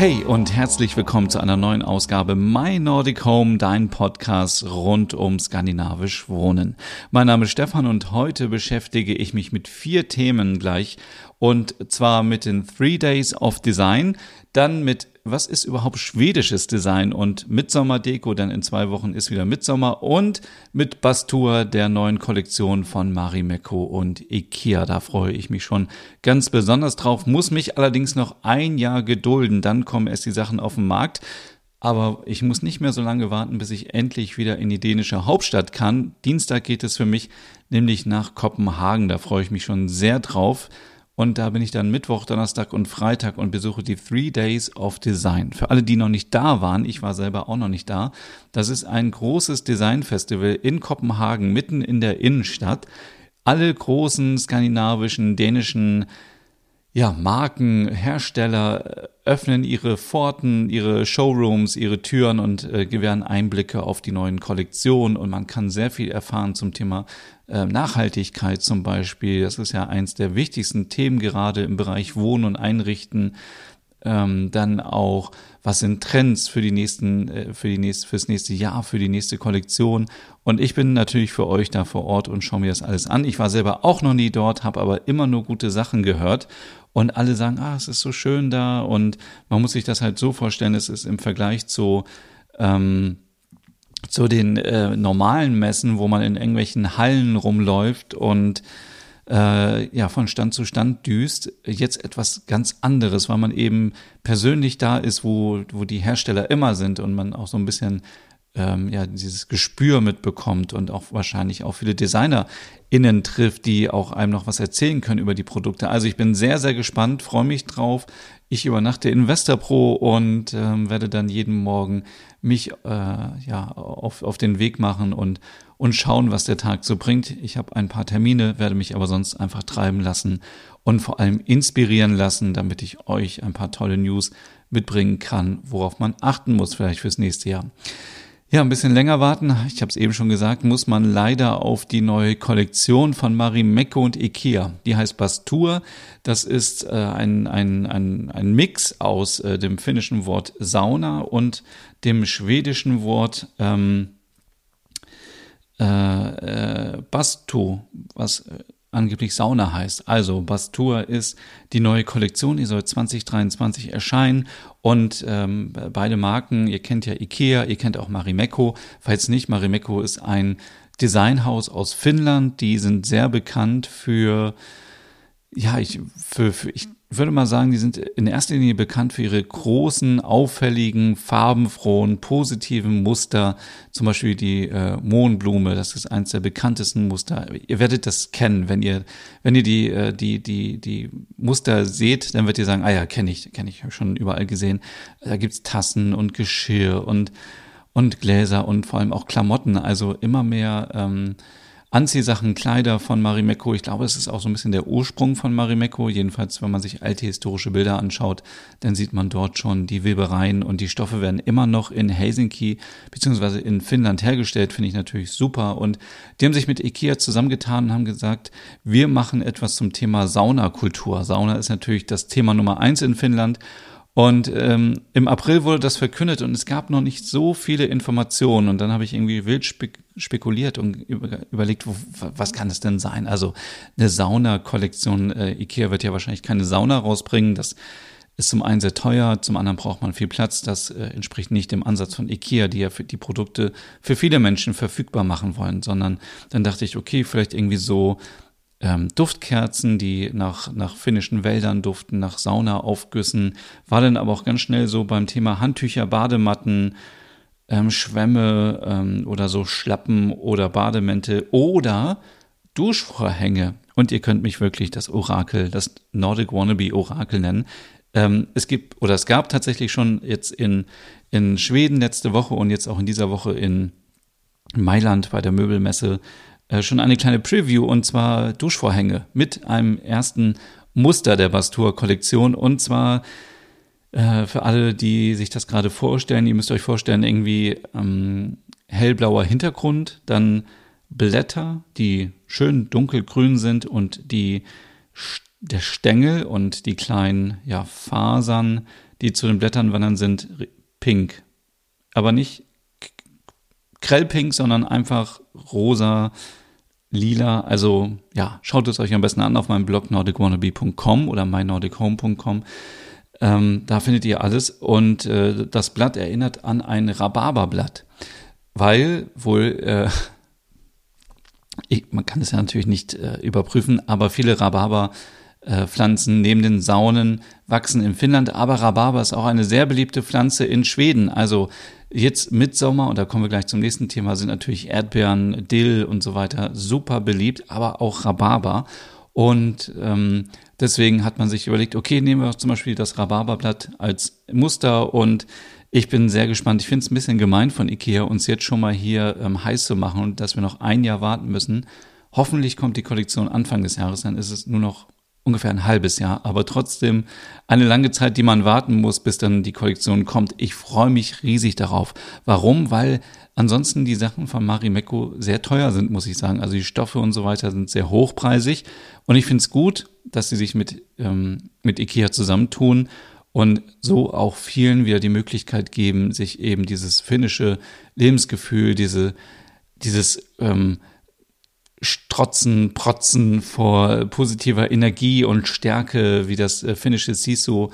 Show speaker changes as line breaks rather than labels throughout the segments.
Hey und herzlich willkommen zu einer neuen Ausgabe My Nordic Home, dein Podcast rund um skandinavisch Wohnen. Mein Name ist Stefan und heute beschäftige ich mich mit vier Themen gleich und zwar mit den Three Days of Design, dann mit was ist überhaupt schwedisches Design und Mitsommerdeko, denn in zwei Wochen ist wieder Mitsommer und mit Bastur der neuen Kollektion von Marimekko und Ikea. Da freue ich mich schon ganz besonders drauf, muss mich allerdings noch ein Jahr gedulden, dann kommen erst die Sachen auf den Markt. Aber ich muss nicht mehr so lange warten, bis ich endlich wieder in die dänische Hauptstadt kann. Dienstag geht es für mich nämlich nach Kopenhagen. Da freue ich mich schon sehr drauf. Und da bin ich dann Mittwoch, Donnerstag und Freitag und besuche die Three Days of Design. Für alle, die noch nicht da waren, ich war selber auch noch nicht da, das ist ein großes Designfestival in Kopenhagen, mitten in der Innenstadt. Alle großen skandinavischen, dänischen ja, Marken, Hersteller äh, öffnen ihre Pforten, ihre Showrooms, ihre Türen und äh, gewähren Einblicke auf die neuen Kollektionen und man kann sehr viel erfahren zum Thema äh, Nachhaltigkeit zum Beispiel. Das ist ja eins der wichtigsten Themen gerade im Bereich Wohnen und Einrichten. Ähm, dann auch, was sind Trends für die nächsten, äh, für die nächste, fürs nächste Jahr, für die nächste Kollektion. Und ich bin natürlich für euch da vor Ort und schaue mir das alles an. Ich war selber auch noch nie dort, habe aber immer nur gute Sachen gehört und alle sagen, ah, es ist so schön da. Und man muss sich das halt so vorstellen, es ist im Vergleich zu ähm, zu den äh, normalen Messen, wo man in irgendwelchen Hallen rumläuft und äh, ja von Stand zu Stand düst, jetzt etwas ganz anderes, weil man eben persönlich da ist, wo, wo die Hersteller immer sind und man auch so ein bisschen ähm, ja dieses Gespür mitbekommt und auch wahrscheinlich auch viele DesignerInnen trifft, die auch einem noch was erzählen können über die Produkte. Also ich bin sehr, sehr gespannt, freue mich drauf. Ich übernachte in Westerpro und ähm, werde dann jeden Morgen mich äh, ja auf, auf den Weg machen und und schauen, was der Tag so bringt. Ich habe ein paar Termine, werde mich aber sonst einfach treiben lassen und vor allem inspirieren lassen, damit ich euch ein paar tolle News mitbringen kann, worauf man achten muss vielleicht fürs nächste Jahr. Ja, ein bisschen länger warten, ich habe es eben schon gesagt, muss man leider auf die neue Kollektion von Marimekko und Ikea. Die heißt Bastur. Das ist äh, ein, ein, ein, ein Mix aus äh, dem finnischen Wort Sauna und dem schwedischen Wort ähm, äh, äh, Bastu, was äh, angeblich Sauna heißt. Also Bastur ist die neue Kollektion, die soll 2023 erscheinen und ähm, beide Marken, ihr kennt ja Ikea, ihr kennt auch Marimekko. Falls nicht, Marimekko ist ein Designhaus aus Finnland, die sind sehr bekannt für ja, ich, für, für, ich würde mal sagen, die sind in erster Linie bekannt für ihre großen, auffälligen, farbenfrohen, positiven Muster. Zum Beispiel die äh, Mohnblume, das ist eines der bekanntesten Muster. Ihr werdet das kennen, wenn ihr, wenn ihr die, äh, die, die, die Muster seht, dann werdet ihr sagen, ah ja, kenne ich, kenne ich schon überall gesehen. Da gibt's Tassen und Geschirr und, und Gläser und vor allem auch Klamotten. Also immer mehr ähm, Anziehsachen, Kleider von Marimekko. Ich glaube, es ist auch so ein bisschen der Ursprung von Marimekko. Jedenfalls, wenn man sich alte historische Bilder anschaut, dann sieht man dort schon die Webereien und die Stoffe werden immer noch in Helsinki beziehungsweise in Finnland hergestellt. Finde ich natürlich super. Und die haben sich mit Ikea zusammengetan und haben gesagt, wir machen etwas zum Thema Saunakultur. Sauna ist natürlich das Thema Nummer eins in Finnland. Und ähm, im April wurde das verkündet und es gab noch nicht so viele Informationen. Und dann habe ich irgendwie wild spek spekuliert und überlegt, wo, was kann es denn sein? Also eine Sauna-Kollektion. Äh, Ikea wird ja wahrscheinlich keine Sauna rausbringen. Das ist zum einen sehr teuer, zum anderen braucht man viel Platz. Das äh, entspricht nicht dem Ansatz von Ikea, die ja für die Produkte für viele Menschen verfügbar machen wollen, sondern dann dachte ich, okay, vielleicht irgendwie so ähm, Duftkerzen, die nach, nach finnischen Wäldern duften, nach Saunaaufgüssen, war dann aber auch ganz schnell so beim Thema Handtücher, Badematten, ähm, Schwämme ähm, oder so Schlappen oder Bademäntel oder Duschvorhänge. Und ihr könnt mich wirklich das Orakel, das Nordic Wannabe Orakel nennen. Ähm, es gibt oder es gab tatsächlich schon jetzt in, in Schweden letzte Woche und jetzt auch in dieser Woche in Mailand bei der Möbelmesse schon eine kleine Preview und zwar Duschvorhänge mit einem ersten Muster der Bastur-Kollektion und zwar äh, für alle, die sich das gerade vorstellen, ihr müsst euch vorstellen, irgendwie ähm, hellblauer Hintergrund, dann Blätter, die schön dunkelgrün sind und die der Stängel und die kleinen ja, Fasern, die zu den Blättern wandern, sind pink. Aber nicht grellpink, sondern einfach rosa, lila. Also ja, schaut es euch am besten an auf meinem Blog nordicwannabe.com oder mynordichome.com. Ähm, da findet ihr alles. Und äh, das Blatt erinnert an ein Rhabarberblatt, weil wohl, äh, ich, man kann es ja natürlich nicht äh, überprüfen, aber viele Rhabarber Pflanzen neben den Saunen wachsen in Finnland, aber Rhabarber ist auch eine sehr beliebte Pflanze in Schweden. Also jetzt Mitsommer, und da kommen wir gleich zum nächsten Thema, sind natürlich Erdbeeren, Dill und so weiter super beliebt, aber auch Rhabarber. Und ähm, deswegen hat man sich überlegt, okay, nehmen wir zum Beispiel das Rhabarberblatt als Muster und ich bin sehr gespannt. Ich finde es ein bisschen gemein von Ikea, uns jetzt schon mal hier ähm, heiß zu machen und dass wir noch ein Jahr warten müssen. Hoffentlich kommt die Kollektion Anfang des Jahres, dann ist es nur noch ungefähr ein halbes Jahr, aber trotzdem eine lange Zeit, die man warten muss, bis dann die Kollektion kommt. Ich freue mich riesig darauf. Warum? Weil ansonsten die Sachen von Marimekko sehr teuer sind, muss ich sagen. Also die Stoffe und so weiter sind sehr hochpreisig und ich finde es gut, dass sie sich mit, ähm, mit Ikea zusammentun und so auch vielen wieder die Möglichkeit geben, sich eben dieses finnische Lebensgefühl, diese, dieses ähm, Strotzen, Protzen vor positiver Energie und Stärke, wie das äh, finnische Sisu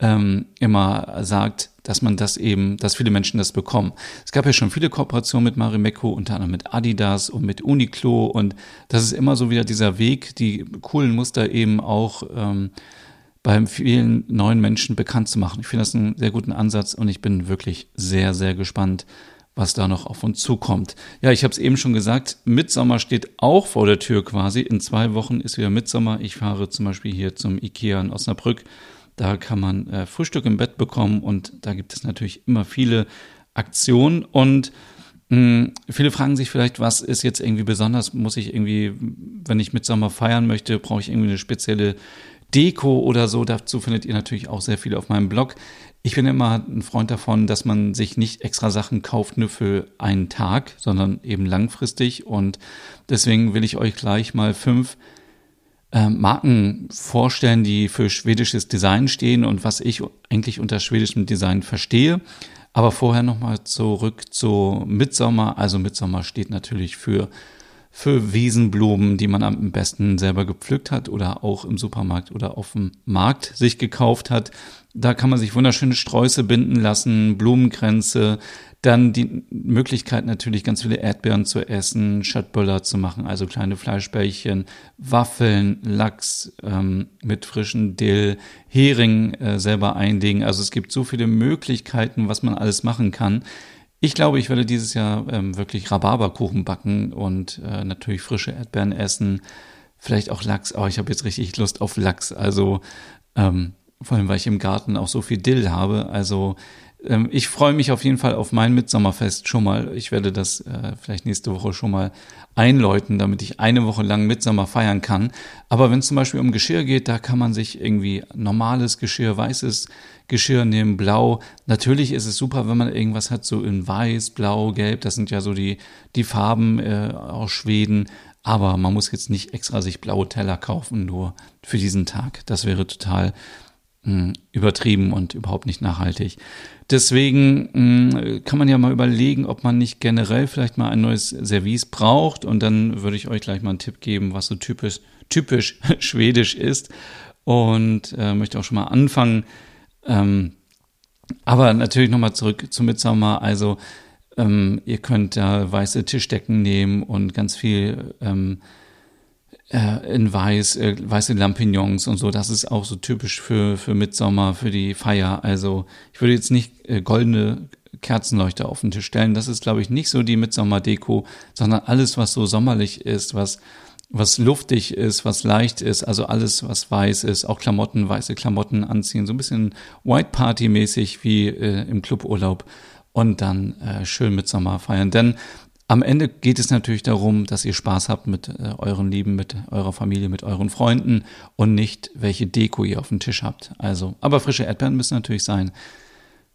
ähm, immer sagt, dass man das eben, dass viele Menschen das bekommen. Es gab ja schon viele Kooperationen mit Marimekko, unter anderem mit Adidas und mit Uniqlo und das ist immer so wieder dieser Weg, die coolen Muster eben auch ähm, bei vielen neuen Menschen bekannt zu machen. Ich finde das einen sehr guten Ansatz und ich bin wirklich sehr, sehr gespannt, was da noch auf uns zukommt. Ja, ich habe es eben schon gesagt, Mitsommer steht auch vor der Tür quasi. In zwei Wochen ist wieder Mitsommer. Ich fahre zum Beispiel hier zum Ikea in Osnabrück. Da kann man äh, Frühstück im Bett bekommen und da gibt es natürlich immer viele Aktionen und mh, hm, viele fragen sich vielleicht, was ist jetzt irgendwie besonders? Muss ich irgendwie, wenn ich Mitsommer feiern möchte, brauche ich irgendwie eine spezielle Deko oder so. Dazu findet ihr natürlich auch sehr viel auf meinem Blog. Ich bin immer ein Freund davon, dass man sich nicht extra Sachen kauft nur für einen Tag, sondern eben langfristig. Und deswegen will ich euch gleich mal fünf äh, Marken vorstellen, die für schwedisches Design stehen und was ich eigentlich unter schwedischem Design verstehe. Aber vorher nochmal zurück zu Midsommer. Also Midsommer steht natürlich für für Wiesenblumen, die man am besten selber gepflückt hat oder auch im Supermarkt oder auf dem Markt sich gekauft hat. Da kann man sich wunderschöne Sträuße binden lassen, Blumenkränze, dann die Möglichkeit natürlich ganz viele Erdbeeren zu essen, Schöttböller zu machen, also kleine Fleischbällchen, Waffeln, Lachs ähm, mit frischen Dill, Hering äh, selber einlegen. Also es gibt so viele Möglichkeiten, was man alles machen kann. Ich glaube, ich werde dieses Jahr ähm, wirklich Rhabarberkuchen backen und äh, natürlich frische Erdbeeren essen. Vielleicht auch Lachs. Oh, ich habe jetzt richtig Lust auf Lachs. Also ähm, vor allem, weil ich im Garten auch so viel Dill habe. Also ähm, ich freue mich auf jeden Fall auf mein Mitsommerfest schon mal. Ich werde das äh, vielleicht nächste Woche schon mal einläuten, damit ich eine Woche lang Mitsommer feiern kann. Aber wenn es zum Beispiel um Geschirr geht, da kann man sich irgendwie normales Geschirr, weißes Geschirr nehmen, blau. Natürlich ist es super, wenn man irgendwas hat, so in weiß, blau, gelb. Das sind ja so die, die Farben äh, aus Schweden. Aber man muss jetzt nicht extra sich blaue Teller kaufen, nur für diesen Tag. Das wäre total mh, übertrieben und überhaupt nicht nachhaltig. Deswegen mh, kann man ja mal überlegen, ob man nicht generell vielleicht mal ein neues Service braucht. Und dann würde ich euch gleich mal einen Tipp geben, was so typisch, typisch schwedisch ist. Und äh, möchte auch schon mal anfangen. Ähm, aber natürlich nochmal zurück zu Midsommer. Also ähm, ihr könnt da weiße Tischdecken nehmen und ganz viel ähm, äh, in weiß, äh, weiße Lampignons und so. Das ist auch so typisch für, für Mitsommer, für die Feier. Also ich würde jetzt nicht äh, goldene Kerzenleuchter auf den Tisch stellen. Das ist, glaube ich, nicht so die Mitsommer-Deko, sondern alles, was so sommerlich ist, was was luftig ist, was leicht ist, also alles, was weiß ist, auch Klamotten, weiße Klamotten anziehen, so ein bisschen White Party mäßig wie äh, im Cluburlaub und dann äh, schön mit Sommer feiern. Denn am Ende geht es natürlich darum, dass ihr Spaß habt mit äh, euren Lieben, mit eurer Familie, mit euren Freunden und nicht welche Deko ihr auf dem Tisch habt. Also, aber frische Erdbeeren müssen natürlich sein.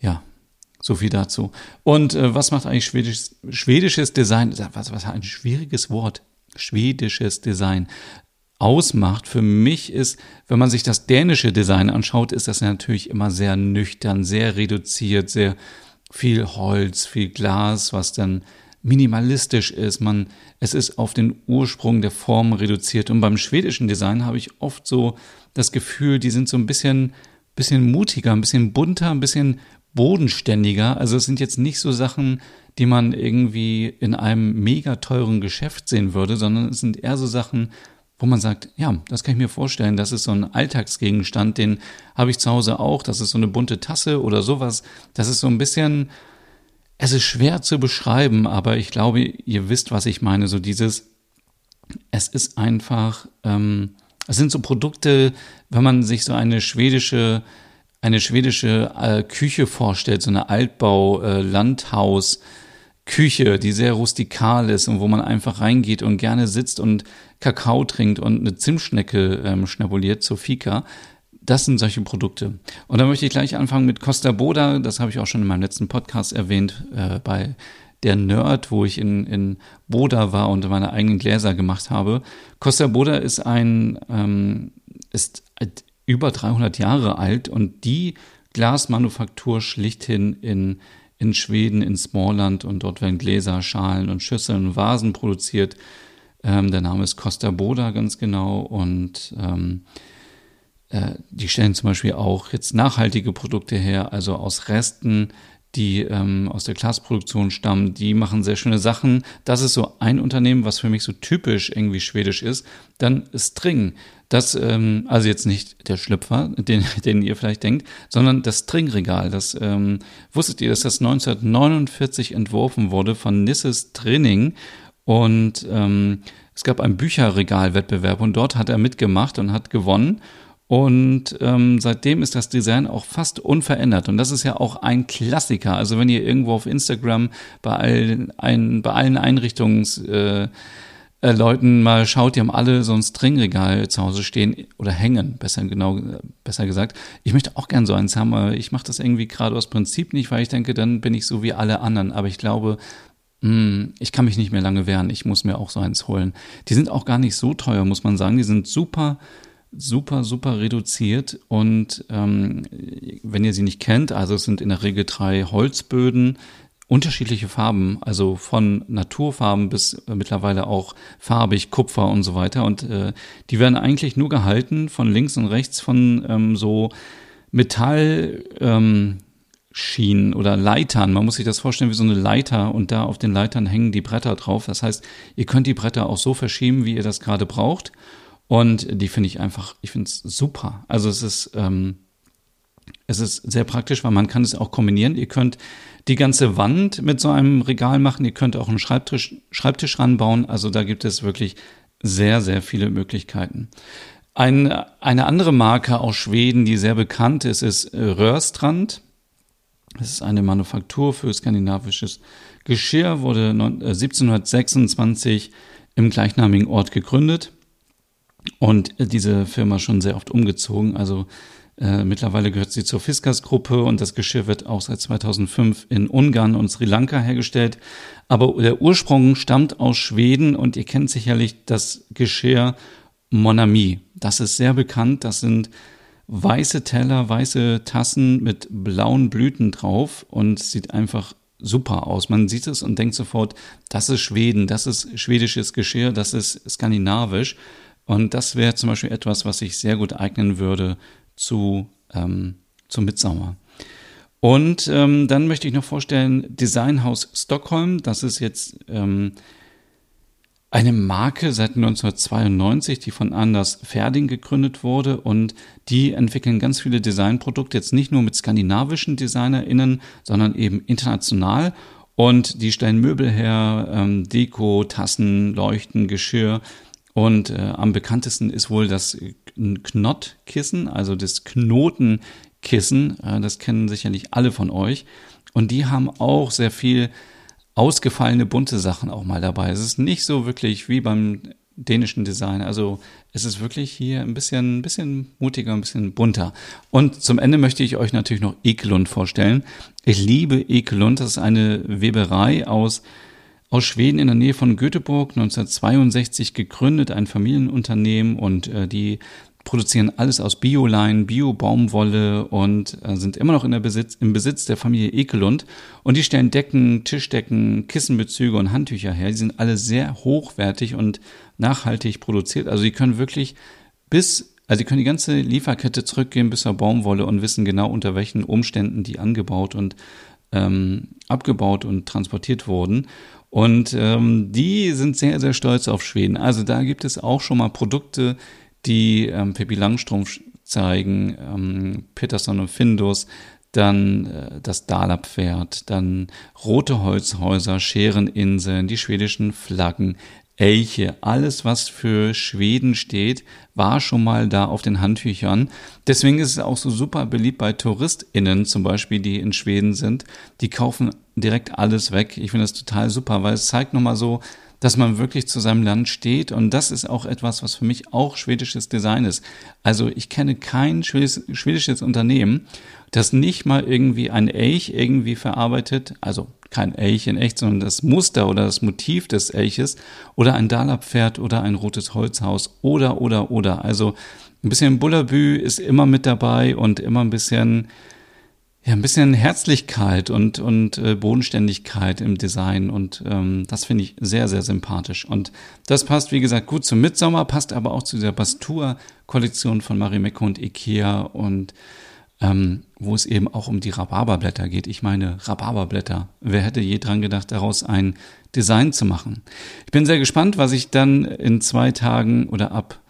Ja, so viel dazu. Und äh, was macht eigentlich schwedisch, schwedisches Design? Was, was ein schwieriges Wort. Schwedisches Design ausmacht für mich ist, wenn man sich das dänische Design anschaut, ist das natürlich immer sehr nüchtern, sehr reduziert, sehr viel Holz, viel Glas, was dann minimalistisch ist. Man, es ist auf den Ursprung der Form reduziert. Und beim schwedischen Design habe ich oft so das Gefühl, die sind so ein bisschen, bisschen mutiger, ein bisschen bunter, ein bisschen bodenständiger. Also es sind jetzt nicht so Sachen, die man irgendwie in einem mega teuren Geschäft sehen würde, sondern es sind eher so Sachen, wo man sagt, ja, das kann ich mir vorstellen, das ist so ein Alltagsgegenstand, den habe ich zu Hause auch, das ist so eine bunte Tasse oder sowas. Das ist so ein bisschen, es ist schwer zu beschreiben, aber ich glaube, ihr wisst, was ich meine. So dieses, es ist einfach, ähm, es sind so Produkte, wenn man sich so eine schwedische, eine schwedische äh, Küche vorstellt, so eine Altbau-Landhaus. Äh, Küche, die sehr rustikal ist und wo man einfach reingeht und gerne sitzt und Kakao trinkt und eine Zimtschnecke ähm, schnabuliert zur Fika. Das sind solche Produkte. Und da möchte ich gleich anfangen mit Costa Boda. Das habe ich auch schon in meinem letzten Podcast erwähnt, äh, bei der Nerd, wo ich in, in Boda war und meine eigenen Gläser gemacht habe. Costa Boda ist ein, ähm, ist über 300 Jahre alt und die Glasmanufaktur schlichthin in, in Schweden, in Smallland und dort werden Gläser, Schalen und Schüsseln und Vasen produziert. Ähm, der Name ist Costa Boda ganz genau und ähm, äh, die stellen zum Beispiel auch jetzt nachhaltige Produkte her, also aus Resten, die ähm, aus der Glasproduktion stammen. Die machen sehr schöne Sachen. Das ist so ein Unternehmen, was für mich so typisch irgendwie schwedisch ist. Dann String. Das, ähm, also jetzt nicht der Schlüpfer, den, den ihr vielleicht denkt, sondern das Stringregal. Das ähm, wusstet ihr, dass das 1949 entworfen wurde von Nisses Training und ähm, es gab einen Bücherregalwettbewerb und dort hat er mitgemacht und hat gewonnen. Und ähm, seitdem ist das Design auch fast unverändert. Und das ist ja auch ein Klassiker. Also wenn ihr irgendwo auf Instagram bei allen, ein, bei allen Einrichtungs äh, äh, Leuten mal schaut, die haben alle so ein Stringregal zu Hause stehen oder hängen, besser genau, besser gesagt. Ich möchte auch gern so eins haben, aber ich mache das irgendwie gerade aus Prinzip nicht, weil ich denke, dann bin ich so wie alle anderen. Aber ich glaube, hm, ich kann mich nicht mehr lange wehren. Ich muss mir auch so eins holen. Die sind auch gar nicht so teuer, muss man sagen. Die sind super super, super reduziert. Und ähm, wenn ihr sie nicht kennt, also es sind in der Regel drei Holzböden, unterschiedliche Farben, also von Naturfarben bis äh, mittlerweile auch farbig, Kupfer und so weiter. Und äh, die werden eigentlich nur gehalten von links und rechts von ähm, so Metall. Ähm, Schienen oder Leitern. Man muss sich das vorstellen wie so eine Leiter und da auf den Leitern hängen die Bretter drauf. Das heißt, ihr könnt die Bretter auch so verschieben, wie ihr das gerade braucht. Und die finde ich einfach, ich finde es super. Also es ist, ähm, es ist sehr praktisch, weil man kann es auch kombinieren. Ihr könnt die ganze Wand mit so einem Regal machen. Ihr könnt auch einen Schreibtisch, Schreibtisch ranbauen. Also da gibt es wirklich sehr, sehr viele Möglichkeiten. Ein, eine andere Marke aus Schweden, die sehr bekannt ist, ist Rörstrand. Das ist eine Manufaktur für skandinavisches Geschirr, wurde 1726 äh, im gleichnamigen Ort gegründet. Und diese Firma schon sehr oft umgezogen. Also äh, mittlerweile gehört sie zur Fiskas-Gruppe und das Geschirr wird auch seit 2005 in Ungarn und Sri Lanka hergestellt. Aber der Ursprung stammt aus Schweden und ihr kennt sicherlich das Geschirr Monami. Das ist sehr bekannt. Das sind weiße Teller, weiße Tassen mit blauen Blüten drauf und sieht einfach super aus. Man sieht es und denkt sofort, das ist Schweden, das ist schwedisches Geschirr, das ist skandinavisch. Und das wäre zum Beispiel etwas, was sich sehr gut eignen würde zu, ähm, zu Mitsommer. Und ähm, dann möchte ich noch vorstellen, Designhaus Stockholm. Das ist jetzt ähm, eine Marke seit 1992, die von Anders Ferding gegründet wurde und die entwickeln ganz viele Designprodukte, jetzt nicht nur mit skandinavischen DesignerInnen, sondern eben international. Und die stellen Möbel her, ähm, Deko, Tassen, Leuchten, Geschirr Und äh, am bekanntesten ist wohl das Knottkissen, also das Knotenkissen. Äh, das kennen sicherlich alle von euch. Und die haben auch sehr viel ausgefallene bunte Sachen auch mal dabei. Es ist nicht so wirklich wie beim dänischen Design. Also es ist wirklich hier ein bisschen, ein bisschen mutiger, ein bisschen bunter. Und zum Ende möchte ich euch natürlich noch Ekelund vorstellen. Ich liebe Ekelund. Das ist eine Weberei aus aus Schweden in der Nähe von Göteborg, 1962 gegründet, ein Familienunternehmen und äh, die produzieren alles aus Biolein, Bio-Baumwolle und äh, sind immer noch in der Besitz, im Besitz der Familie Ekelund. Und die stellen Decken, Tischdecken, Kissenbezüge und Handtücher her. Die sind alle sehr hochwertig und nachhaltig produziert. Also die können wirklich bis, also die können die ganze Lieferkette zurückgehen bis zur Baumwolle und wissen genau unter welchen Umständen die angebaut und ähm, abgebaut und transportiert wurden. Und ähm, die sind sehr, sehr stolz auf Schweden. Also da gibt es auch schon mal Produkte, die ähm, Pippi Langstrumpf zeigen, ähm, Peterson und Findus, dann äh, das Dala-Pferd, dann rote Holzhäuser, Schereninseln, die schwedischen Flaggen, Elche, alles was für Schweden steht, war schon mal da auf den Handtüchern. Deswegen ist es auch so super beliebt bei TouristInnen zum Beispiel, die in Schweden sind. Die kaufen direkt alles weg. Ich finde das total super, weil es zeigt nochmal so, dass man wirklich zu seinem Land steht. Und das ist auch etwas, was für mich auch schwedisches Design ist. Also ich kenne kein schwedisches Unternehmen, das nicht mal irgendwie ein Elch irgendwie verarbeitet, also kein Elch in echt, sondern das Muster oder das Motiv des Elches oder ein Dalapferd oder ein rotes Holzhaus oder, oder, oder. Also ein bisschen Bullabü ist immer mit dabei und immer ein bisschen ja, ein bisschen Herzlichkeit und, und äh, Bodenständigkeit im Design und ähm, das finde ich sehr, sehr sympathisch. Und das passt, wie gesagt, gut zum Mitsommer, passt aber auch zu dieser Bastur-Kollektion von Marimekko und Ikea und ähm, wo es eben auch um die Rhabarberblätter geht. Ich meine, Rhabarberblätter. Wer hätte je dran gedacht, daraus ein Design zu machen? Ich bin sehr gespannt, was ich dann in zwei Tagen oder ab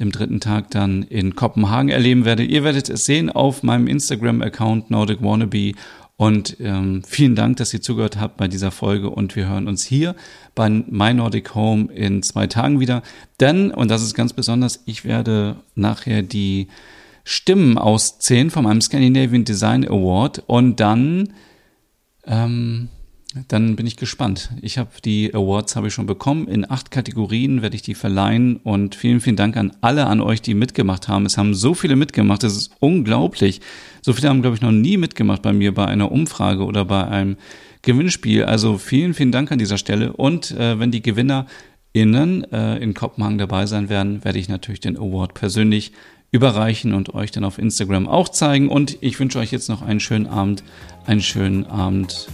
dem dritten Tag dann in Kopenhagen erleben werde. Ihr werdet es sehen auf meinem Instagram-Account Nordic Wannabe. Und ähm, vielen Dank, dass ihr zugehört habt bei dieser Folge und wir hören uns hier bei My Nordic Home in zwei Tagen wieder. Denn, und das ist ganz besonders, ich werde nachher die Stimmen auszählen von einem Scandinavian Design Award und dann ähm, dann bin ich gespannt. Ich habe die Awards habe ich schon bekommen. In acht Kategorien werde ich die verleihen und vielen, vielen Dank an alle an euch, die mitgemacht haben. Es haben so viele mitgemacht. Das ist unglaublich. So viele haben, glaube ich, noch nie mitgemacht bei mir bei einer Umfrage oder bei einem Gewinnspiel. Also vielen, vielen Dank an dieser Stelle. Und äh, wenn die GewinnerInnen äh, in Kopenhagen dabei sein werden, werde ich natürlich den Award persönlich überreichen und euch dann auf Instagram auch zeigen. Und ich wünsche euch jetzt noch einen schönen Abend, einen schönen Abend,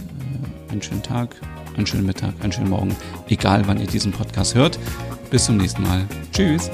äh, einen schönen Tag, einen schönen Mittag, einen schönen Morgen, egal wann ihr diesen Podcast hört. Bis zum nächsten Mal. Tschüss.